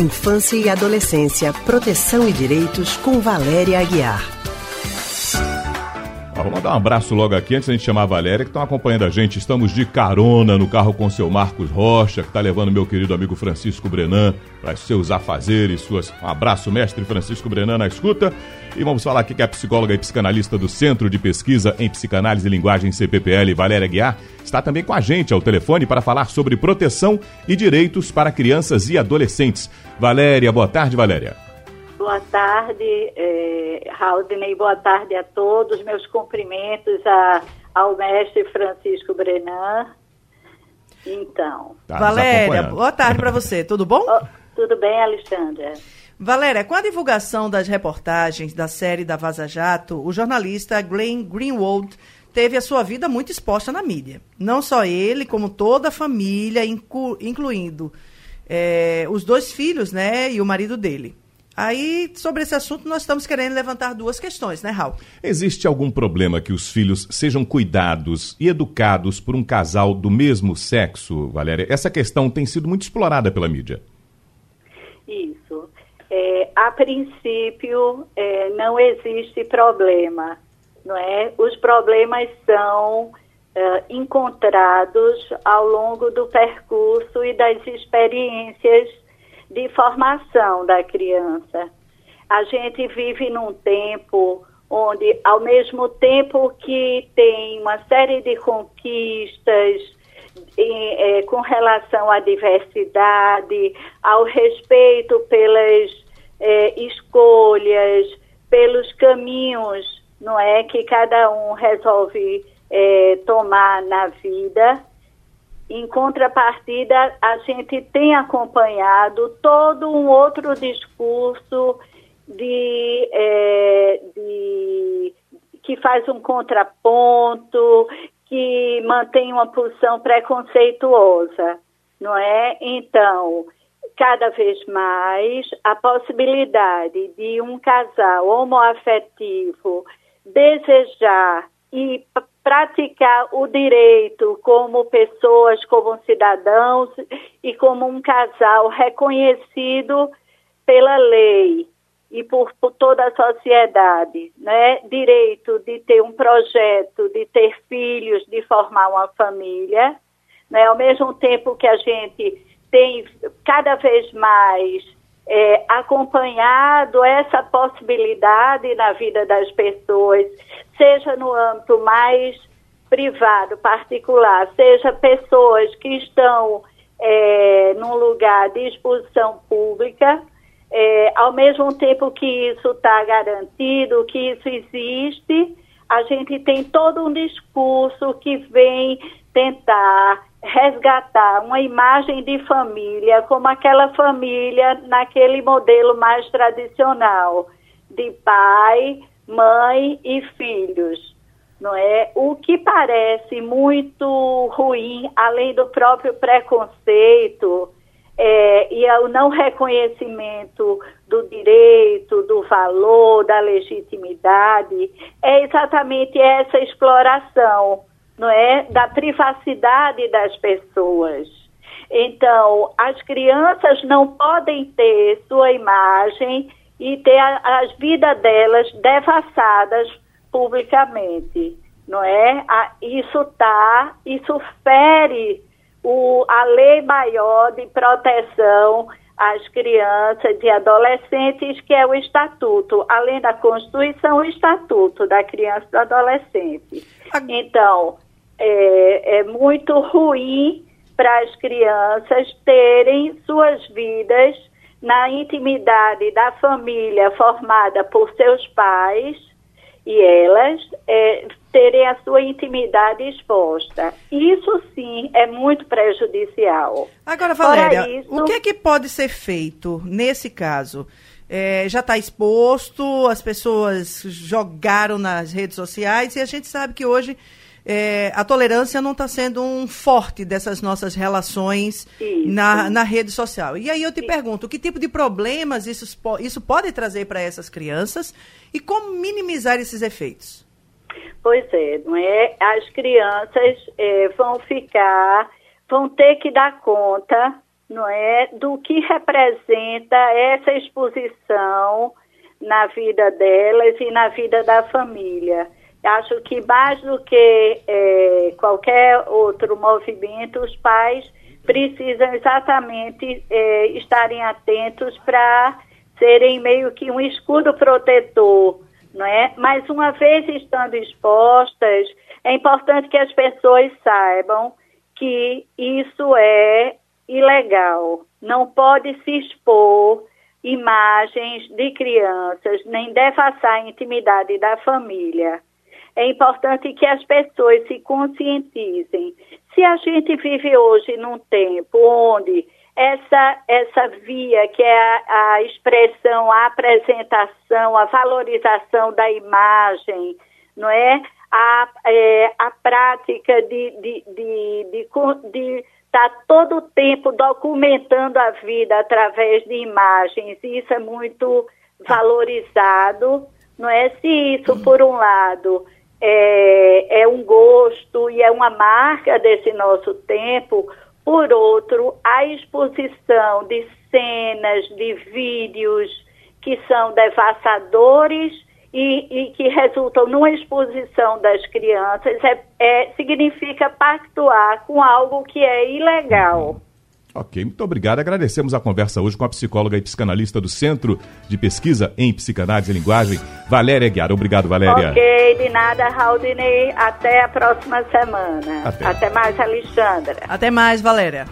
Infância e Adolescência, Proteção e Direitos, com Valéria Aguiar. Vamos mandar um abraço logo aqui, antes da gente chamar a Valéria, que estão acompanhando a gente. Estamos de carona no carro com o seu Marcos Rocha, que está levando meu querido amigo Francisco Brenan para seus afazeres, suas... Um abraço, mestre Francisco Brenan, na escuta. E vamos falar aqui que a psicóloga e psicanalista do Centro de Pesquisa em Psicanálise e Linguagem CPPL, Valéria Guiar, está também com a gente ao telefone para falar sobre proteção e direitos para crianças e adolescentes. Valéria, boa tarde, Valéria. Boa tarde, eh, Raudney, boa tarde a todos. Meus cumprimentos a, ao mestre Francisco Brenan. Então. Tá Valéria, boa tarde para você. Tudo bom? Oh, tudo bem, Alexandra. Valéria, com a divulgação das reportagens da série da Vaza Jato, o jornalista Glenn Greenwald teve a sua vida muito exposta na mídia. Não só ele, como toda a família, inclu incluindo eh, os dois filhos né, e o marido dele. Aí, sobre esse assunto, nós estamos querendo levantar duas questões, né, Raul? Existe algum problema que os filhos sejam cuidados e educados por um casal do mesmo sexo, Valéria? Essa questão tem sido muito explorada pela mídia. Isso. É, a princípio, é, não existe problema, não é? Os problemas são é, encontrados ao longo do percurso e das experiências de formação da criança. A gente vive num tempo onde, ao mesmo tempo que tem uma série de conquistas é, com relação à diversidade, ao respeito pelas é, escolhas, pelos caminhos, não é, que cada um resolve é, tomar na vida, em contrapartida, a gente tem acompanhado todo um outro discurso de, é, de que faz um contraponto, que mantém uma posição preconceituosa, não é? Então, cada vez mais a possibilidade de um casal homoafetivo desejar e praticar o direito como pessoas, como cidadãos e como um casal reconhecido pela lei e por, por, toda a sociedade, né? Direito de ter um projeto, de ter filhos, de formar uma família, né? Ao mesmo tempo que a gente tem cada vez mais é, acompanhado essa possibilidade na vida das pessoas seja no âmbito mais privado, particular, seja pessoas que estão é, num lugar de exposição pública, é, ao mesmo tempo que isso está garantido, que isso existe, a gente tem todo um discurso que vem tentar resgatar uma imagem de família como aquela família naquele modelo mais tradicional de pai, mãe e filhos, não é? O que parece muito ruim, além do próprio preconceito é, e o não reconhecimento do direito, do valor, da legitimidade, é exatamente essa exploração, não é, da privacidade das pessoas. Então, as crianças não podem ter sua imagem e ter a, as vidas delas devassadas publicamente, não é? isso tá, isso fere o, a lei maior de proteção às crianças e adolescentes, que é o Estatuto, além da Constituição, o Estatuto da Criança e do Adolescente. Então, é, é muito ruim para as crianças terem suas vidas na intimidade da família formada por seus pais e elas é, terem a sua intimidade exposta. Isso sim é muito prejudicial. Agora, Valéria, isso... o que é que pode ser feito nesse caso? É, já está exposto, as pessoas jogaram nas redes sociais e a gente sabe que hoje é, a tolerância não está sendo um forte dessas nossas relações na, na rede social. E aí eu te pergunto, que tipo de problemas isso, isso pode trazer para essas crianças e como minimizar esses efeitos? Pois é, não é? As crianças é, vão ficar, vão ter que dar conta, não é, do que representa essa exposição na vida delas e na vida da família. Acho que mais do que é, qualquer outro movimento, os pais precisam exatamente é, estarem atentos para serem meio que um escudo protetor, não é? Mas uma vez estando expostas, é importante que as pessoas saibam que isso é ilegal. Não pode se expor imagens de crianças, nem devassar a intimidade da família. É importante que as pessoas se conscientizem. Se a gente vive hoje num tempo onde essa, essa via, que é a, a expressão, a apresentação, a valorização da imagem, não é? A, é, a prática de, de, de, de, de está todo o tempo documentando a vida através de imagens, isso é muito valorizado, não é? Se isso, por um lado, é, é um gosto e é uma marca desse nosso tempo, por outro, a exposição de cenas, de vídeos que são devastadores e, e que resultam numa exposição das crianças é, é, significa pactuar com algo que é ilegal. Ok, muito obrigado. Agradecemos a conversa hoje com a psicóloga e psicanalista do Centro de Pesquisa em Psicanálise e Linguagem, Valéria Guiara. Obrigado, Valéria. Ok, de nada, Raudinei. Até a próxima semana. Até, Até mais, Alexandra. Até mais, Valéria.